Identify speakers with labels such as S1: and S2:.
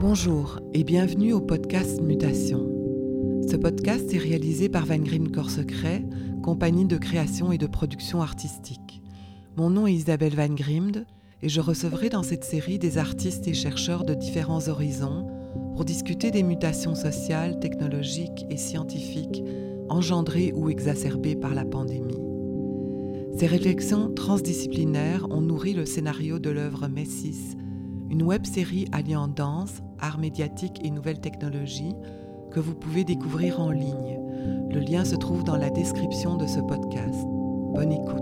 S1: Bonjour et bienvenue au podcast Mutation. Ce podcast est réalisé par Van Grim Corps Secret, compagnie de création et de production artistique. Mon nom est Isabelle Van Grimd et je recevrai dans cette série des artistes et chercheurs de différents horizons pour discuter des mutations sociales, technologiques et scientifiques engendrées ou exacerbées par la pandémie. Ces réflexions transdisciplinaires ont nourri le scénario de l'œuvre Messis, une web-série alliant danse, art médiatique et nouvelles technologies que vous pouvez découvrir en ligne. Le lien se trouve dans la description de ce podcast. Bonne écoute.